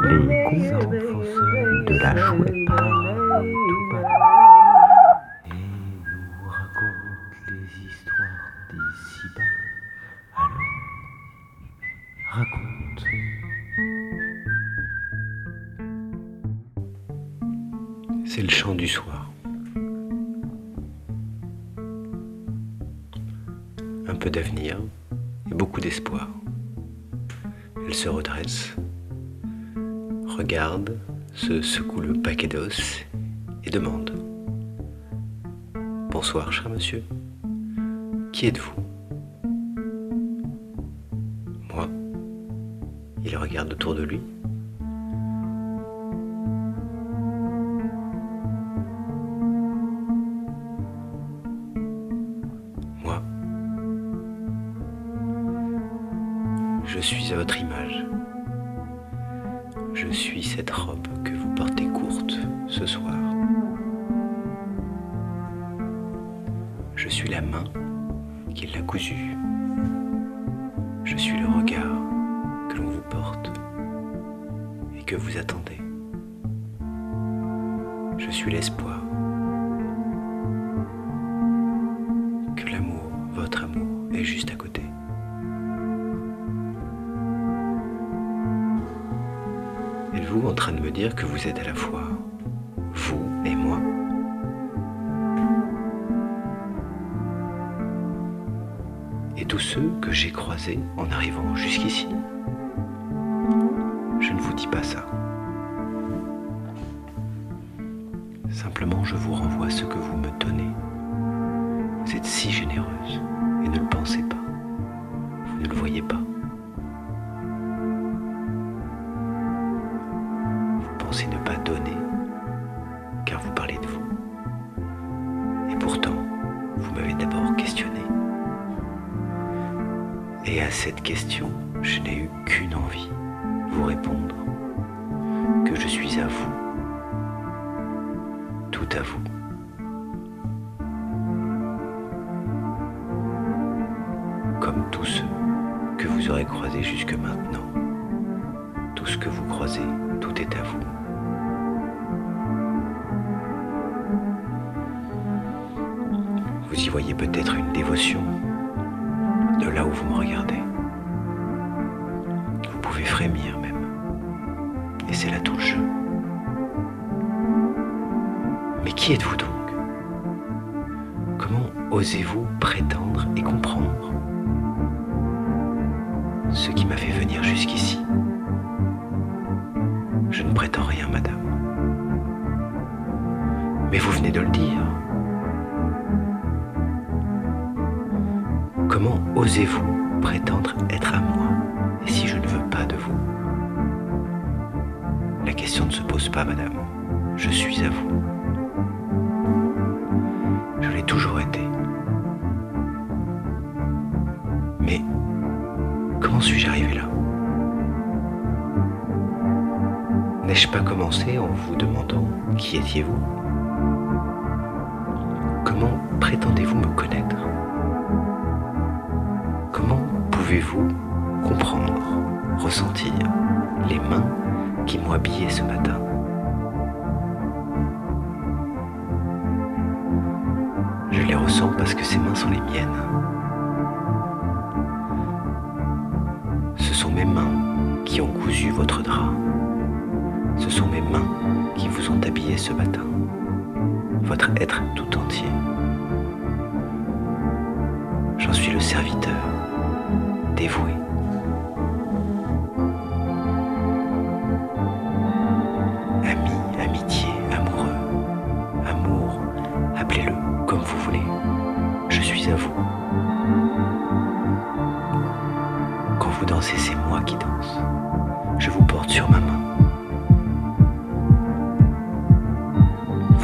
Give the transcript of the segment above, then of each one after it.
Les contes de la chouette tout bas. Et nous raconte les histoires d'ici-bas. Allons, raconte. C'est le chant du soir. Un peu d'avenir et beaucoup d'espoir. Elle se redresse, regarde, se secoue le paquet d'os et demande Bonsoir, cher monsieur. Qui êtes-vous? Moi. Il regarde autour de lui. Moi. Je suis à votre image. Je suis cette robe que vous portez courte ce soir. Je suis la main qui l'a cousue. Je suis le regard que l'on vous porte et que vous attendez. Je suis l'espoir Êtes-vous en train de me dire que vous êtes à la fois vous et moi Et tous ceux que j'ai croisés en arrivant jusqu'ici Je ne vous dis pas ça. Simplement, je vous renvoie ce que vous me donnez. Vous êtes si généreuse et ne le pensez pas. Vous ne le voyez pas. À cette question, je n'ai eu qu'une envie, vous répondre que je suis à vous, tout à vous. Comme tous ceux que vous aurez croisés jusque maintenant. Tout ce que vous croisez, tout est à vous. Vous y voyez peut-être une dévotion de là où vous me regardez. Vous pouvez frémir même. Et c'est là tout. Mais qui êtes-vous donc? Comment osez-vous prétendre et comprendre ce qui m'a fait venir jusqu'ici? Je ne prétends rien, madame. Mais vous venez de le dire. Comment osez-vous prétendre être à moi si je ne veux pas de vous? La question ne se pose pas, madame. Je suis à vous. Je l'ai toujours été. Mais comment suis-je arrivé là? N'ai-je pas commencé en vous demandant qui étiez-vous? Habillé ce matin Je les ressens parce que ces mains sont les miennes. Ce sont mes mains qui ont cousu votre drap. Ce sont mes mains qui vous ont habillé ce matin. Votre être tout entier. J'en suis le serviteur, dévoué.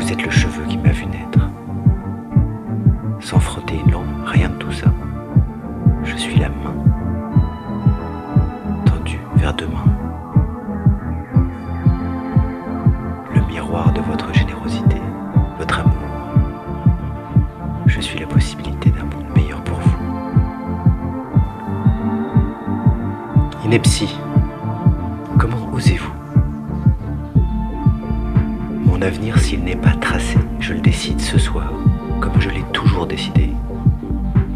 Vous êtes le cheveu qui m'a vu naître. Sans frotter une lampe, rien de tout ça. Je suis la main tendue vers demain. Le miroir de votre générosité, votre amour. Je suis la possibilité d'un monde meilleur pour vous. Ineptie, avenir, s'il n'est pas tracé, je le décide ce soir, comme je l'ai toujours décidé.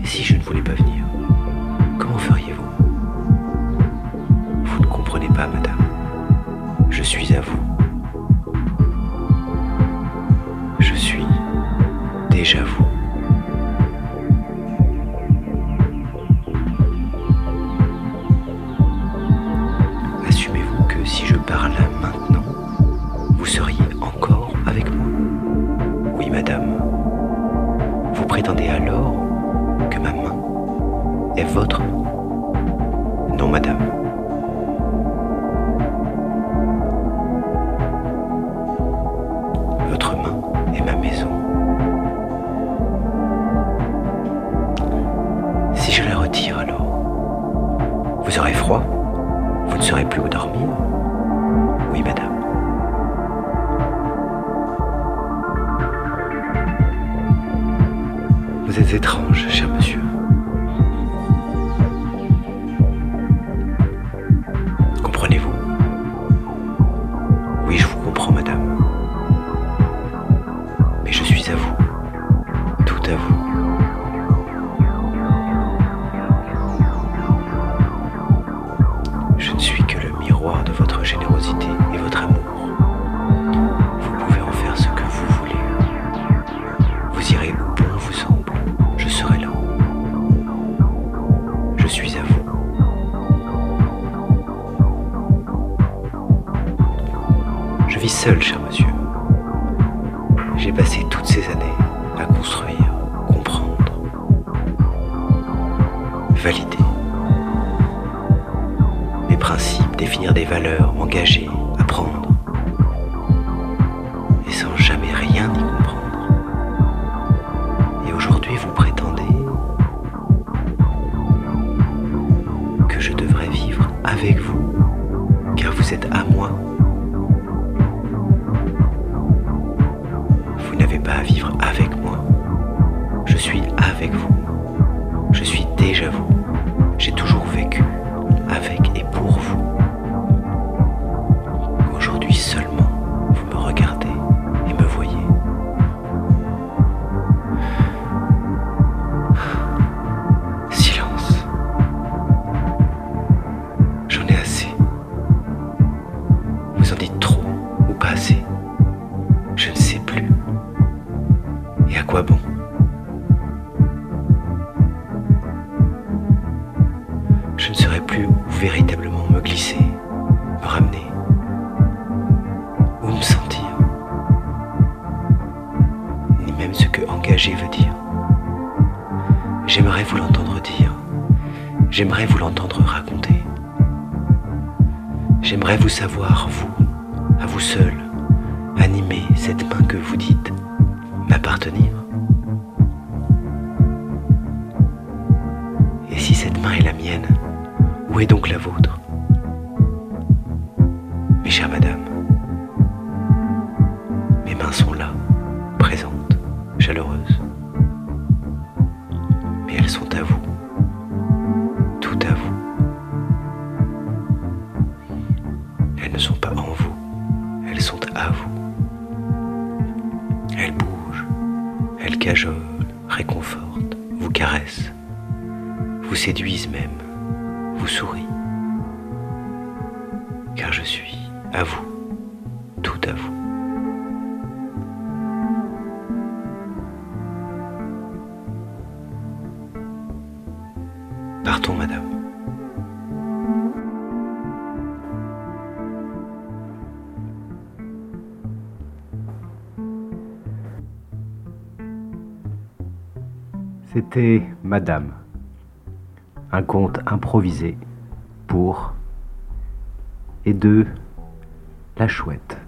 Si je ne voulais pas venir, Êtes étrange, cher monsieur. Comprenez-vous? Oui, je vous comprends, madame. Mais je suis à vous. Tout à vous. Je ne suis que le miroir de votre générosité Seul, cher monsieur. J'ai passé toutes ces années à construire, comprendre, valider mes principes, définir des valeurs, m'engager, apprendre. Et sans jamais rien y comprendre. Avec vous. J'aimerais vous l'entendre raconter. J'aimerais vous savoir, vous, à vous seul, animer cette main que vous dites m'appartenir. Et si cette main est la mienne, où est donc la vôtre? Mes chères madames, cajolent, réconfortent, vous caressent, vous séduisent même, vous sourient. Car je suis à vous, tout à vous. Partons, madame. C'était Madame, un conte improvisé pour et de La Chouette.